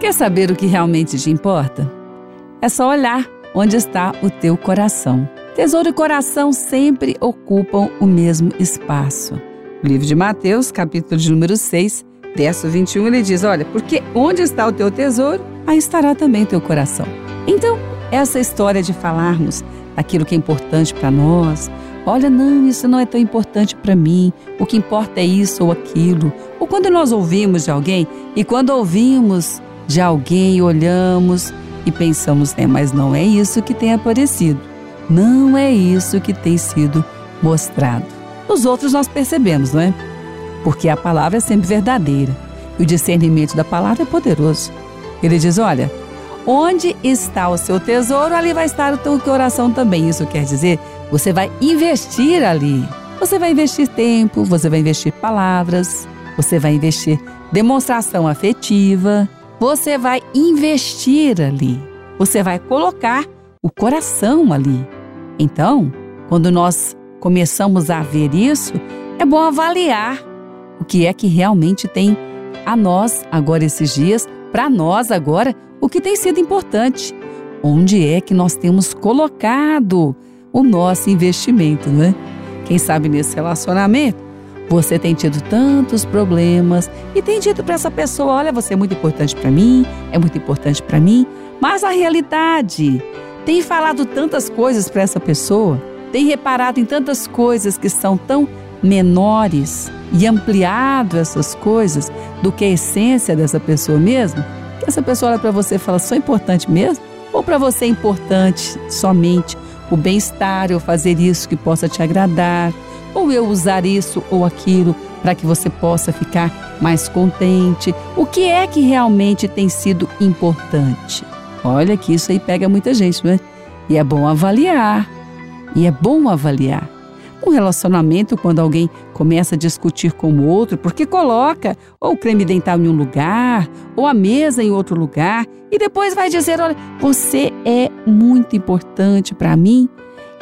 Quer saber o que realmente te importa? É só olhar onde está o teu coração. Tesouro e coração sempre ocupam o mesmo espaço. O livro de Mateus, capítulo de número 6, verso 21, ele diz: Olha, porque onde está o teu tesouro, aí estará também o teu coração. Então, essa história de falarmos aquilo que é importante para nós, olha, não, isso não é tão importante para mim, o que importa é isso ou aquilo. Ou quando nós ouvimos de alguém, e quando ouvimos de alguém, olhamos e pensamos, né, mas não é isso que tem aparecido. Não é isso que tem sido mostrado. Os outros nós percebemos, não é? Porque a palavra é sempre verdadeira e o discernimento da palavra é poderoso. Ele diz: olha, onde está o seu tesouro, ali vai estar o teu coração também. Isso quer dizer, você vai investir ali. Você vai investir tempo, você vai investir palavras, você vai investir demonstração afetiva, você vai investir ali. Você vai colocar o coração ali. Então, quando nós começamos a ver isso, é bom avaliar o que é que realmente tem a nós agora esses dias, para nós agora, o que tem sido importante. Onde é que nós temos colocado o nosso investimento, né? Quem sabe nesse relacionamento você tem tido tantos problemas e tem dito para essa pessoa: olha, você é muito importante para mim, é muito importante para mim, mas a realidade tem falado tantas coisas para essa pessoa, tem reparado em tantas coisas que são tão menores e ampliado essas coisas do que a essência dessa pessoa mesmo, que essa pessoa olha para você e fala: sou importante mesmo? Ou para você é importante somente o bem-estar, eu fazer isso que possa te agradar, ou eu usar isso ou aquilo para que você possa ficar mais contente? O que é que realmente tem sido importante? Olha que isso aí pega muita gente, não é? E é bom avaliar. E é bom avaliar. Um relacionamento, quando alguém começa a discutir com o outro, porque coloca ou o creme dental em um lugar, ou a mesa em outro lugar, e depois vai dizer: Olha, você é muito importante para mim,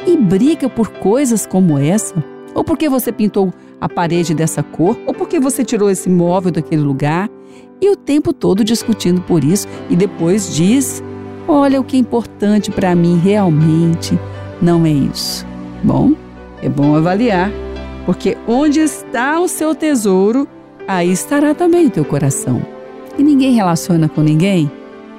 e briga por coisas como essa, ou porque você pintou a parede dessa cor, ou porque você tirou esse móvel daquele lugar, e o tempo todo discutindo por isso, e depois diz Olha, o que é importante para mim realmente não é isso. Bom, é bom avaliar, porque onde está o seu tesouro, aí estará também o teu coração. E ninguém relaciona com ninguém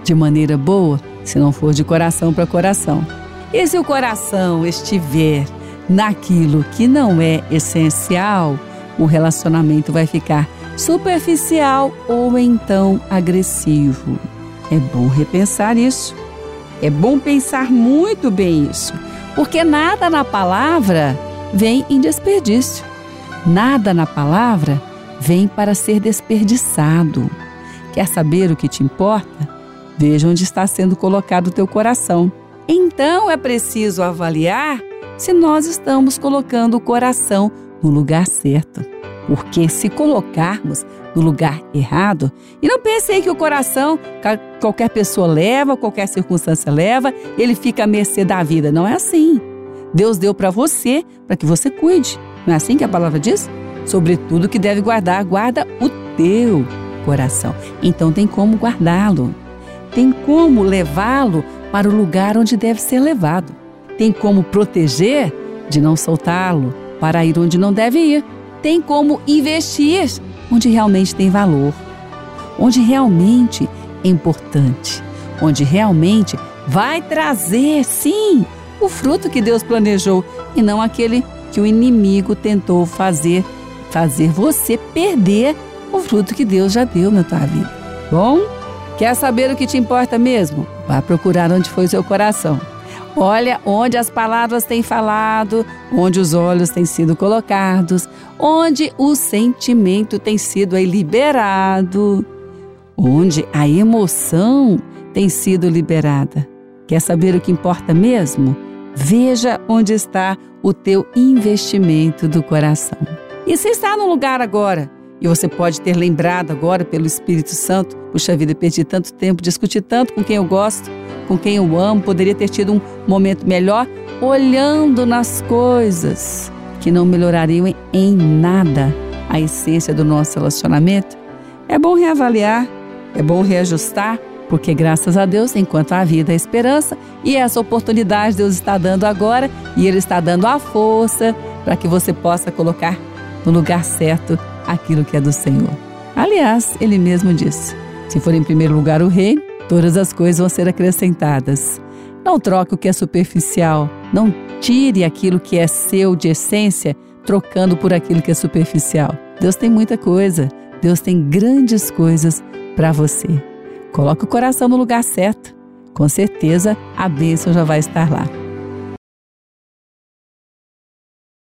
de maneira boa se não for de coração para coração. E se o coração estiver naquilo que não é essencial, o relacionamento vai ficar superficial ou então agressivo. É bom repensar isso. É bom pensar muito bem isso, porque nada na palavra vem em desperdício. Nada na palavra vem para ser desperdiçado. Quer saber o que te importa? Veja onde está sendo colocado o teu coração. Então é preciso avaliar se nós estamos colocando o coração no lugar certo. Porque se colocarmos no lugar errado, e não pense que o coração qualquer pessoa leva, qualquer circunstância leva, ele fica à mercê da vida. Não é assim. Deus deu para você para que você cuide. Não é assim que a palavra diz? Sobretudo que deve guardar, guarda o teu coração. Então tem como guardá-lo. Tem como levá-lo para o lugar onde deve ser levado. Tem como proteger de não soltá-lo para ir onde não deve ir tem como investir onde realmente tem valor, onde realmente é importante, onde realmente vai trazer, sim, o fruto que Deus planejou e não aquele que o inimigo tentou fazer, fazer você perder o fruto que Deus já deu na tua vida. Bom, quer saber o que te importa mesmo? Vá procurar onde foi seu coração. Olha onde as palavras têm falado, onde os olhos têm sido colocados, onde o sentimento tem sido liberado, onde a emoção tem sido liberada. Quer saber o que importa mesmo? Veja onde está o teu investimento do coração. E se está no lugar agora, e você pode ter lembrado agora pelo Espírito Santo, puxa vida, perdi tanto tempo, discuti tanto com quem eu gosto, com quem eu amo, poderia ter tido um momento melhor olhando nas coisas que não melhorariam em nada a essência do nosso relacionamento. É bom reavaliar, é bom reajustar Porque graças a Deus, enquanto há vida, há esperança, e essa oportunidade Deus está dando agora, e Ele está dando a força para que você possa colocar no lugar certo aquilo que é do Senhor. Aliás, Ele mesmo disse: se for em primeiro lugar o reino, todas as coisas vão ser acrescentadas. Não troque o que é superficial, não tire aquilo que é seu de essência, trocando por aquilo que é superficial. Deus tem muita coisa, Deus tem grandes coisas para você. Coloque o coração no lugar certo. Com certeza a bênção já vai estar lá.